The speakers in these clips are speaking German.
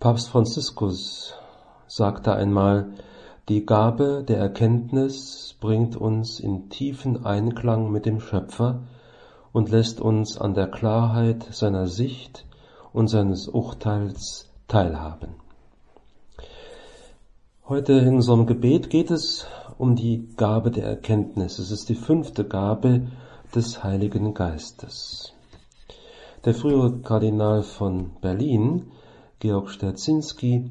Papst Franziskus sagte einmal, die Gabe der Erkenntnis bringt uns in tiefen Einklang mit dem Schöpfer und lässt uns an der Klarheit seiner Sicht und seines Urteils teilhaben. Heute in unserem Gebet geht es um die Gabe der Erkenntnis. Es ist die fünfte Gabe des Heiligen Geistes. Der frühere Kardinal von Berlin Georg Sterzinski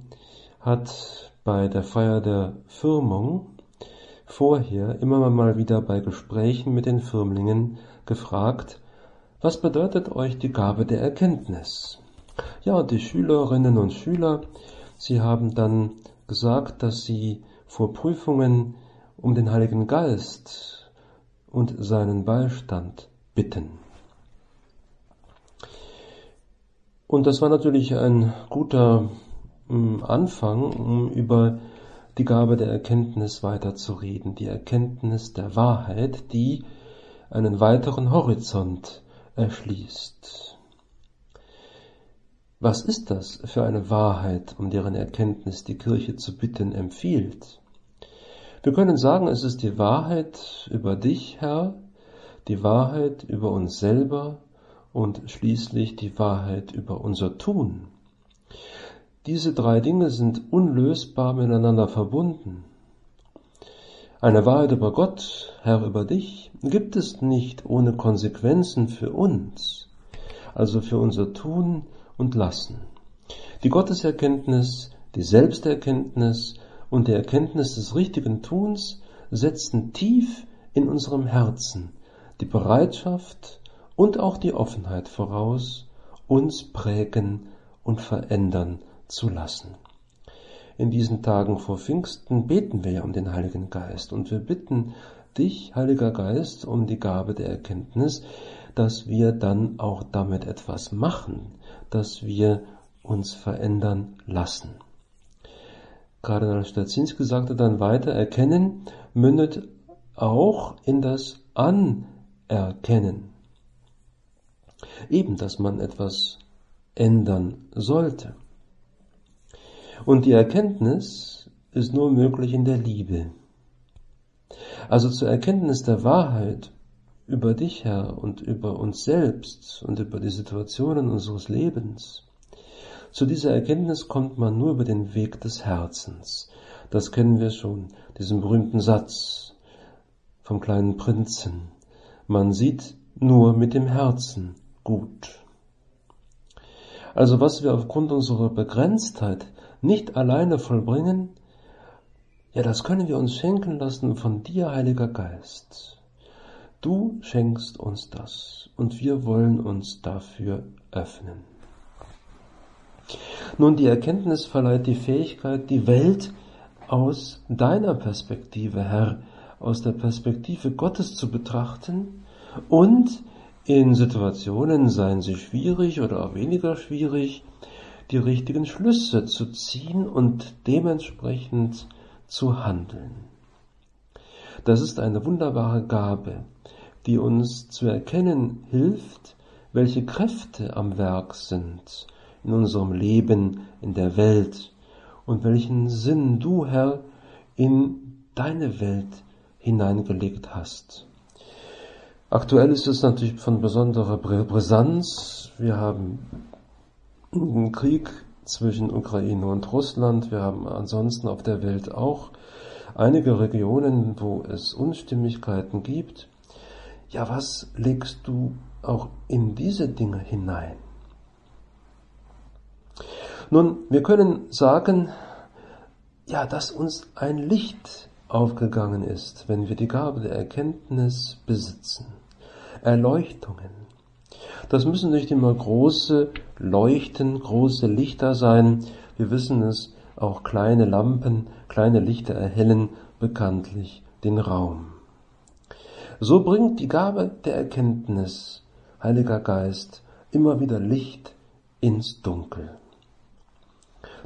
hat bei der Feier der Firmung vorher immer mal wieder bei Gesprächen mit den Firmlingen gefragt, was bedeutet euch die Gabe der Erkenntnis? Ja, und die Schülerinnen und Schüler, sie haben dann gesagt, dass sie vor Prüfungen um den Heiligen Geist und seinen Beistand bitten. Und das war natürlich ein guter hm, Anfang, um über die Gabe der Erkenntnis weiterzureden, die Erkenntnis der Wahrheit, die einen weiteren Horizont erschließt. Was ist das für eine Wahrheit, um deren Erkenntnis die Kirche zu bitten empfiehlt? Wir können sagen, es ist die Wahrheit über dich, Herr, die Wahrheit über uns selber, und schließlich die Wahrheit über unser Tun. Diese drei Dinge sind unlösbar miteinander verbunden. Eine Wahrheit über Gott, Herr über dich, gibt es nicht ohne Konsequenzen für uns, also für unser Tun und Lassen. Die Gotteserkenntnis, die Selbsterkenntnis und die Erkenntnis des richtigen Tuns setzen tief in unserem Herzen die Bereitschaft, und auch die Offenheit voraus, uns prägen und verändern zu lassen. In diesen Tagen vor Pfingsten beten wir ja um den Heiligen Geist und wir bitten dich, Heiliger Geist, um die Gabe der Erkenntnis, dass wir dann auch damit etwas machen, dass wir uns verändern lassen. Kardinal Stazinski sagte dann weiter, Erkennen mündet auch in das Anerkennen eben, dass man etwas ändern sollte. Und die Erkenntnis ist nur möglich in der Liebe. Also zur Erkenntnis der Wahrheit über dich, Herr, und über uns selbst und über die Situationen unseres Lebens. Zu dieser Erkenntnis kommt man nur über den Weg des Herzens. Das kennen wir schon, diesen berühmten Satz vom kleinen Prinzen. Man sieht nur mit dem Herzen, gut. Also was wir aufgrund unserer Begrenztheit nicht alleine vollbringen, ja, das können wir uns schenken lassen von dir, Heiliger Geist. Du schenkst uns das und wir wollen uns dafür öffnen. Nun, die Erkenntnis verleiht die Fähigkeit, die Welt aus deiner Perspektive, Herr, aus der Perspektive Gottes zu betrachten und in Situationen, seien sie schwierig oder auch weniger schwierig, die richtigen Schlüsse zu ziehen und dementsprechend zu handeln. Das ist eine wunderbare Gabe, die uns zu erkennen hilft, welche Kräfte am Werk sind in unserem Leben, in der Welt und welchen Sinn du, Herr, in deine Welt hineingelegt hast. Aktuell ist es natürlich von besonderer Brisanz. Wir haben einen Krieg zwischen Ukraine und Russland. Wir haben ansonsten auf der Welt auch einige Regionen, wo es Unstimmigkeiten gibt. Ja, was legst du auch in diese Dinge hinein? Nun, wir können sagen, ja, dass uns ein Licht aufgegangen ist, wenn wir die Gabe der Erkenntnis besitzen. Erleuchtungen. Das müssen nicht immer große Leuchten, große Lichter sein. Wir wissen es auch kleine Lampen, kleine Lichter erhellen bekanntlich den Raum. So bringt die Gabe der Erkenntnis, Heiliger Geist, immer wieder Licht ins Dunkel.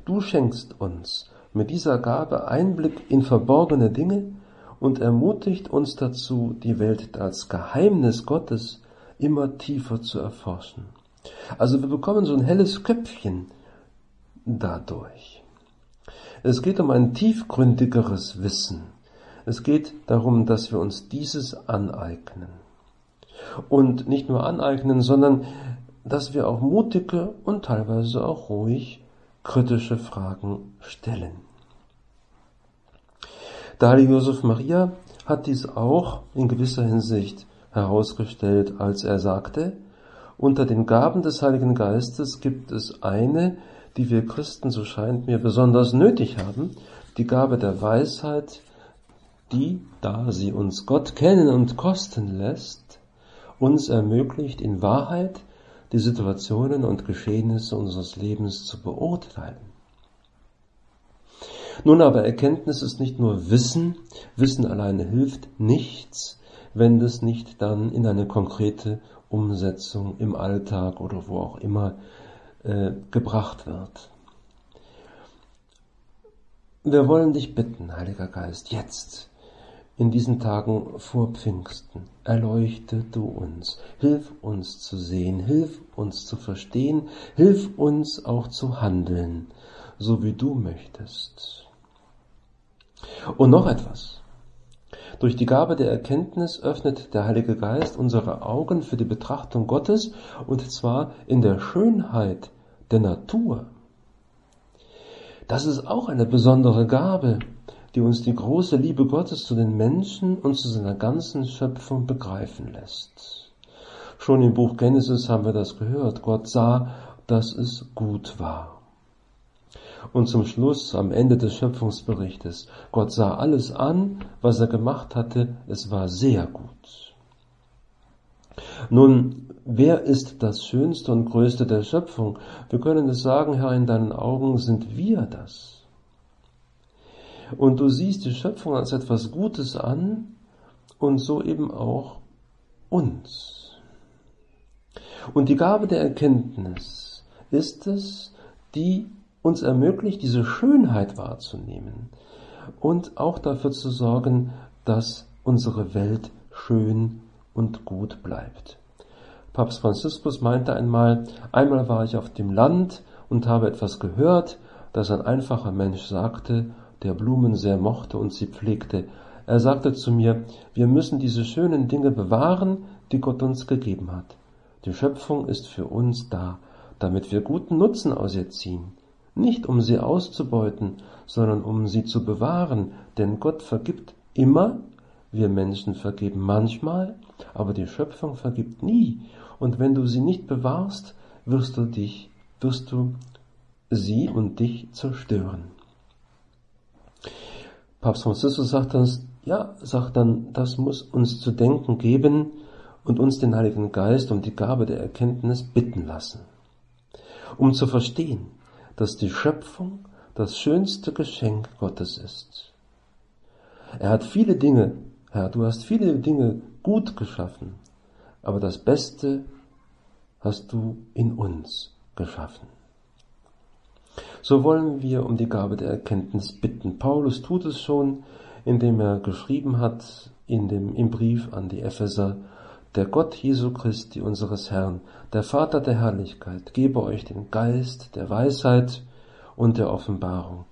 Du schenkst uns mit dieser Gabe Einblick in verborgene Dinge und ermutigt uns dazu, die Welt als Geheimnis Gottes immer tiefer zu erforschen. Also wir bekommen so ein helles Köpfchen dadurch. Es geht um ein tiefgründigeres Wissen. Es geht darum, dass wir uns dieses aneignen. Und nicht nur aneignen, sondern dass wir auch mutige und teilweise auch ruhig kritische Fragen stellen. Heilige Josef Maria hat dies auch in gewisser Hinsicht herausgestellt, als er sagte, unter den Gaben des Heiligen Geistes gibt es eine, die wir Christen, so scheint mir, besonders nötig haben, die Gabe der Weisheit, die, da sie uns Gott kennen und kosten lässt, uns ermöglicht, in Wahrheit die Situationen und Geschehnisse unseres Lebens zu beurteilen. Nun aber Erkenntnis ist nicht nur Wissen, Wissen alleine hilft nichts, wenn das nicht dann in eine konkrete Umsetzung im Alltag oder wo auch immer äh, gebracht wird. Wir wollen dich bitten, Heiliger Geist, jetzt in diesen Tagen vor Pfingsten. Erleuchte du uns, hilf uns zu sehen, hilf uns zu verstehen, hilf uns auch zu handeln, so wie du möchtest. Und noch etwas. Durch die Gabe der Erkenntnis öffnet der Heilige Geist unsere Augen für die Betrachtung Gottes und zwar in der Schönheit der Natur. Das ist auch eine besondere Gabe, die uns die große Liebe Gottes zu den Menschen und zu seiner ganzen Schöpfung begreifen lässt. Schon im Buch Genesis haben wir das gehört. Gott sah, dass es gut war. Und zum Schluss, am Ende des Schöpfungsberichtes, Gott sah alles an, was er gemacht hatte, es war sehr gut. Nun, wer ist das Schönste und Größte der Schöpfung? Wir können es sagen, Herr, in deinen Augen sind wir das und du siehst die Schöpfung als etwas Gutes an und so eben auch uns. Und die Gabe der Erkenntnis ist es, die uns ermöglicht, diese Schönheit wahrzunehmen und auch dafür zu sorgen, dass unsere Welt schön und gut bleibt. Papst Franziskus meinte einmal, einmal war ich auf dem Land und habe etwas gehört, das ein einfacher Mensch sagte, der Blumen sehr mochte und sie pflegte. Er sagte zu mir, wir müssen diese schönen Dinge bewahren, die Gott uns gegeben hat. Die Schöpfung ist für uns da, damit wir guten Nutzen aus ihr ziehen. Nicht um sie auszubeuten, sondern um sie zu bewahren, denn Gott vergibt immer, wir Menschen vergeben manchmal, aber die Schöpfung vergibt nie. Und wenn du sie nicht bewahrst, wirst du dich, wirst du sie und dich zerstören. Papst Franziskus sagt dann, ja, sagt dann, das muss uns zu denken geben und uns den Heiligen Geist um die Gabe der Erkenntnis bitten lassen. Um zu verstehen, dass die Schöpfung das schönste Geschenk Gottes ist. Er hat viele Dinge, Herr, du hast viele Dinge gut geschaffen, aber das Beste hast du in uns geschaffen. So wollen wir um die Gabe der Erkenntnis bitten. Paulus tut es schon, indem er geschrieben hat in dem, im Brief an die Epheser, der Gott Jesu Christi, unseres Herrn, der Vater der Herrlichkeit, gebe euch den Geist der Weisheit und der Offenbarung,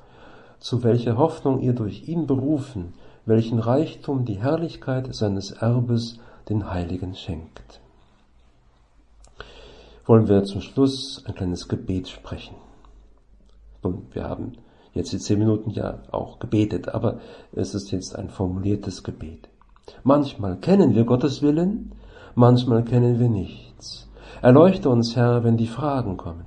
zu welcher Hoffnung ihr durch ihn berufen, welchen Reichtum die Herrlichkeit seines Erbes den Heiligen schenkt. Wollen wir zum Schluss ein kleines Gebet sprechen. Nun, wir haben jetzt die zehn Minuten ja auch gebetet, aber es ist jetzt ein formuliertes Gebet. Manchmal kennen wir Gottes Willen, manchmal kennen wir nichts. Erleuchte uns, Herr, wenn die Fragen kommen.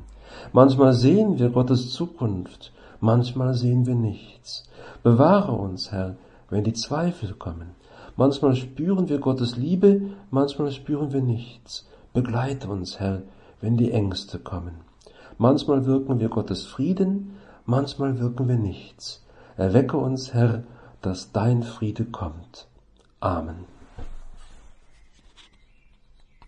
Manchmal sehen wir Gottes Zukunft, manchmal sehen wir nichts. Bewahre uns, Herr, wenn die Zweifel kommen. Manchmal spüren wir Gottes Liebe, manchmal spüren wir nichts. Begleite uns, Herr, wenn die Ängste kommen. Manchmal wirken wir Gottes Frieden, manchmal wirken wir nichts. Erwecke uns, Herr, dass dein Friede kommt. Amen.